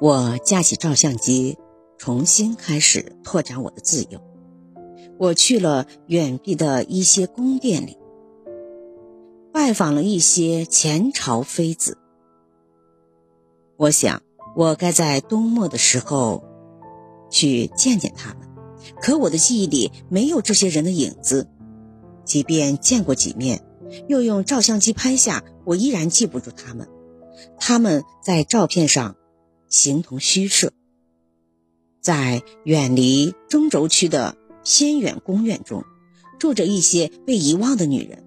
我架起照相机，重新开始拓展我的自由。我去了远避的一些宫殿里，拜访了一些前朝妃子。我想，我该在冬末的时候去见见他们，可我的记忆里没有这些人的影子。即便见过几面，又用照相机拍下，我依然记不住他们。他们在照片上。形同虚设，在远离中轴区的偏远公园中，住着一些被遗忘的女人。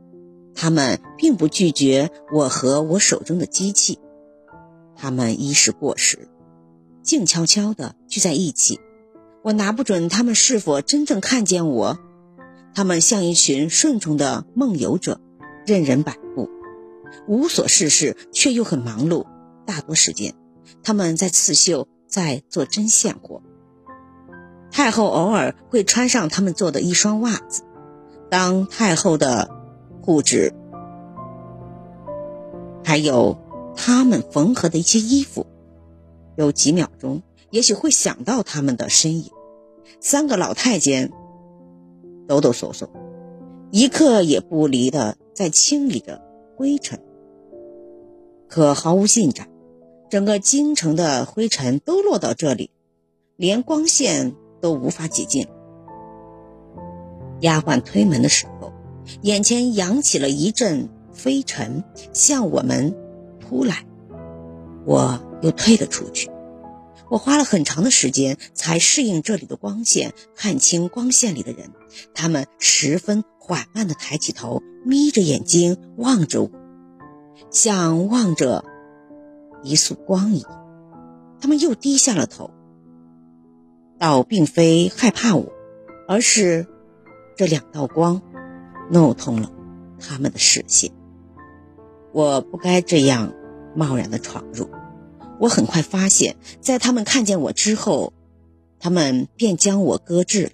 她们并不拒绝我和我手中的机器，她们衣食过时，静悄悄地聚在一起。我拿不准她们是否真正看见我。她们像一群顺从的梦游者，任人摆布，无所事事，却又很忙碌。大多时间。他们在刺绣，在做针线活。太后偶尔会穿上他们做的一双袜子，当太后的护指，还有他们缝合的一些衣服。有几秒钟，也许会想到他们的身影。三个老太监抖抖嗦嗦，一刻也不离的在清理着灰尘，可毫无进展。整个京城的灰尘都落到这里，连光线都无法挤进。丫鬟推门的时候，眼前扬起了一阵飞尘向我们扑来，我又退了出去。我花了很长的时间才适应这里的光线，看清光线里的人。他们十分缓慢地抬起头，眯着眼睛望着我，像望着。一束光一样，他们又低下了头，倒并非害怕我，而是这两道光弄通了他们的视线。我不该这样贸然的闯入。我很快发现，在他们看见我之后，他们便将我搁置了。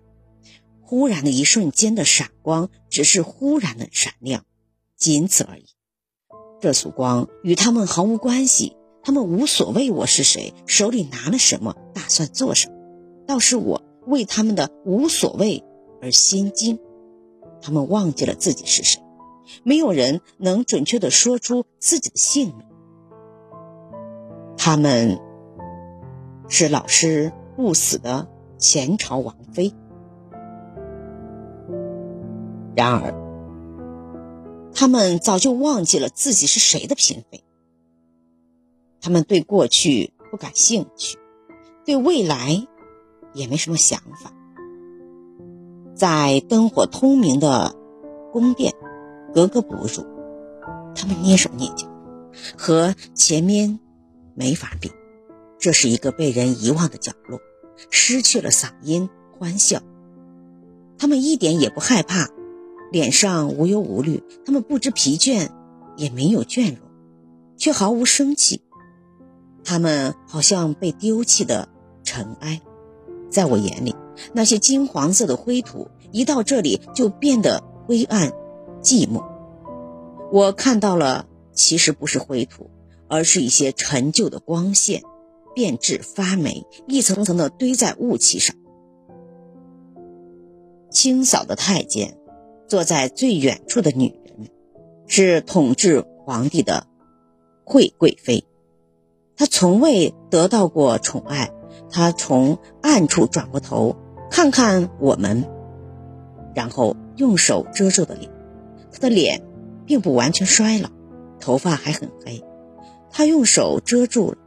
忽然的一瞬间的闪光，只是忽然的闪亮，仅此而已。这束光与他们毫无关系。他们无所谓我是谁，手里拿了什么，打算做什么，倒是我为他们的无所谓而心惊。他们忘记了自己是谁，没有人能准确的说出自己的姓名。他们是老师不死的前朝王妃，然而他们早就忘记了自己是谁的嫔妃。他们对过去不感兴趣，对未来也没什么想法。在灯火通明的宫殿，格格不入。他们蹑手蹑脚，和前面没法比。这是一个被人遗忘的角落，失去了嗓音欢笑。他们一点也不害怕，脸上无忧无虑。他们不知疲倦，也没有倦容，却毫无生气。他们好像被丢弃的尘埃，在我眼里，那些金黄色的灰土一到这里就变得灰暗、寂寞。我看到了，其实不是灰土，而是一些陈旧的光线，变质发霉，一层层的堆在雾气上。清扫的太监，坐在最远处的女人，是统治皇帝的惠贵妃。他从未得到过宠爱，他从暗处转过头看看我们，然后用手遮住的脸。他的脸并不完全衰老，头发还很黑。他用手遮住了。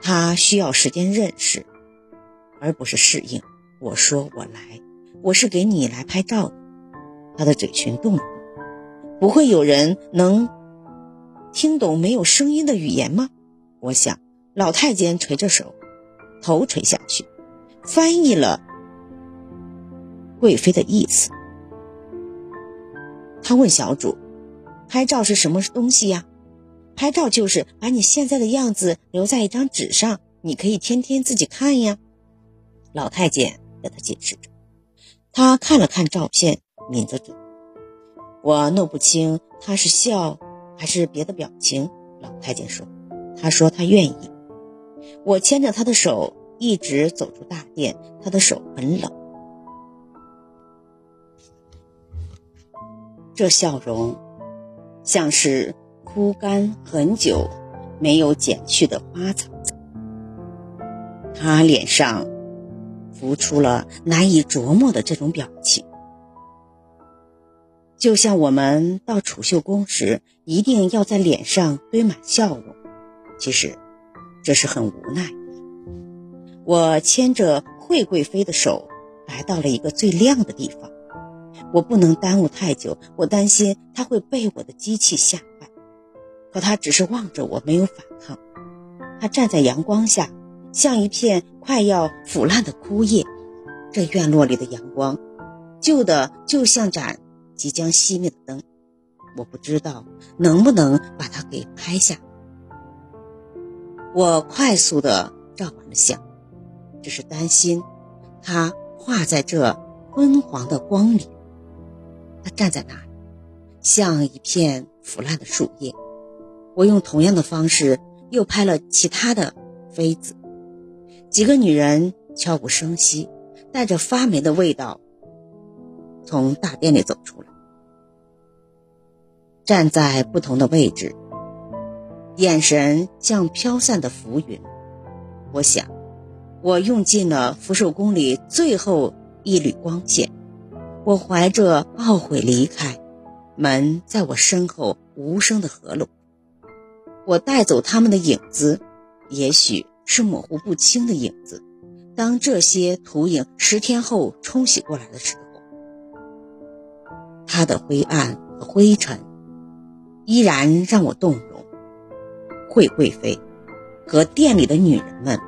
他需要时间认识，而不是适应。我说：“我来，我是给你来拍照的。”他的嘴唇动了。不会有人能。听懂没有声音的语言吗？我想，老太监垂着手，头垂下去，翻译了贵妃的意思。他问小主：“拍照是什么东西呀？”拍照就是把你现在的样子留在一张纸上，你可以天天自己看呀。老太监给他解释着。他看了看照片，抿着嘴。我弄不清他是笑。还是别的表情，老太监说：“他说他愿意。我牵着他的手一直走出大殿，他的手很冷。这笑容，像是枯干很久没有剪去的花草。他脸上浮出了难以琢磨的这种表情，就像我们到储秀宫时一定要在脸上堆满笑容。其实，这是很无奈。我牵着惠贵妃的手来到了一个最亮的地方。我不能耽误太久，我担心她会被我的机器吓坏。可她只是望着我，没有反抗。她站在阳光下，像一片快要腐烂的枯叶。这院落里的阳光，旧的就像盏即将熄灭的灯。我不知道能不能把它给拍下。我快速的照完了相，只是担心它画在这昏黄的光里。他站在那里，像一片腐烂的树叶。我用同样的方式又拍了其他的妃子。几个女人悄无声息，带着发霉的味道，从大殿里走出来，站在不同的位置，眼神像飘散的浮云。我想，我用尽了福寿宫里最后一缕光线。我怀着懊悔离开，门在我身后无声的合拢。我带走他们的影子，也许是模糊不清的影子。当这些图影十天后冲洗过来的时候，他的灰暗和灰尘依然让我动容。惠贵妃和店里的女人们，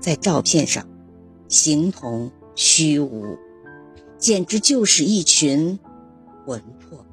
在照片上形同虚无。简直就是一群魂魄。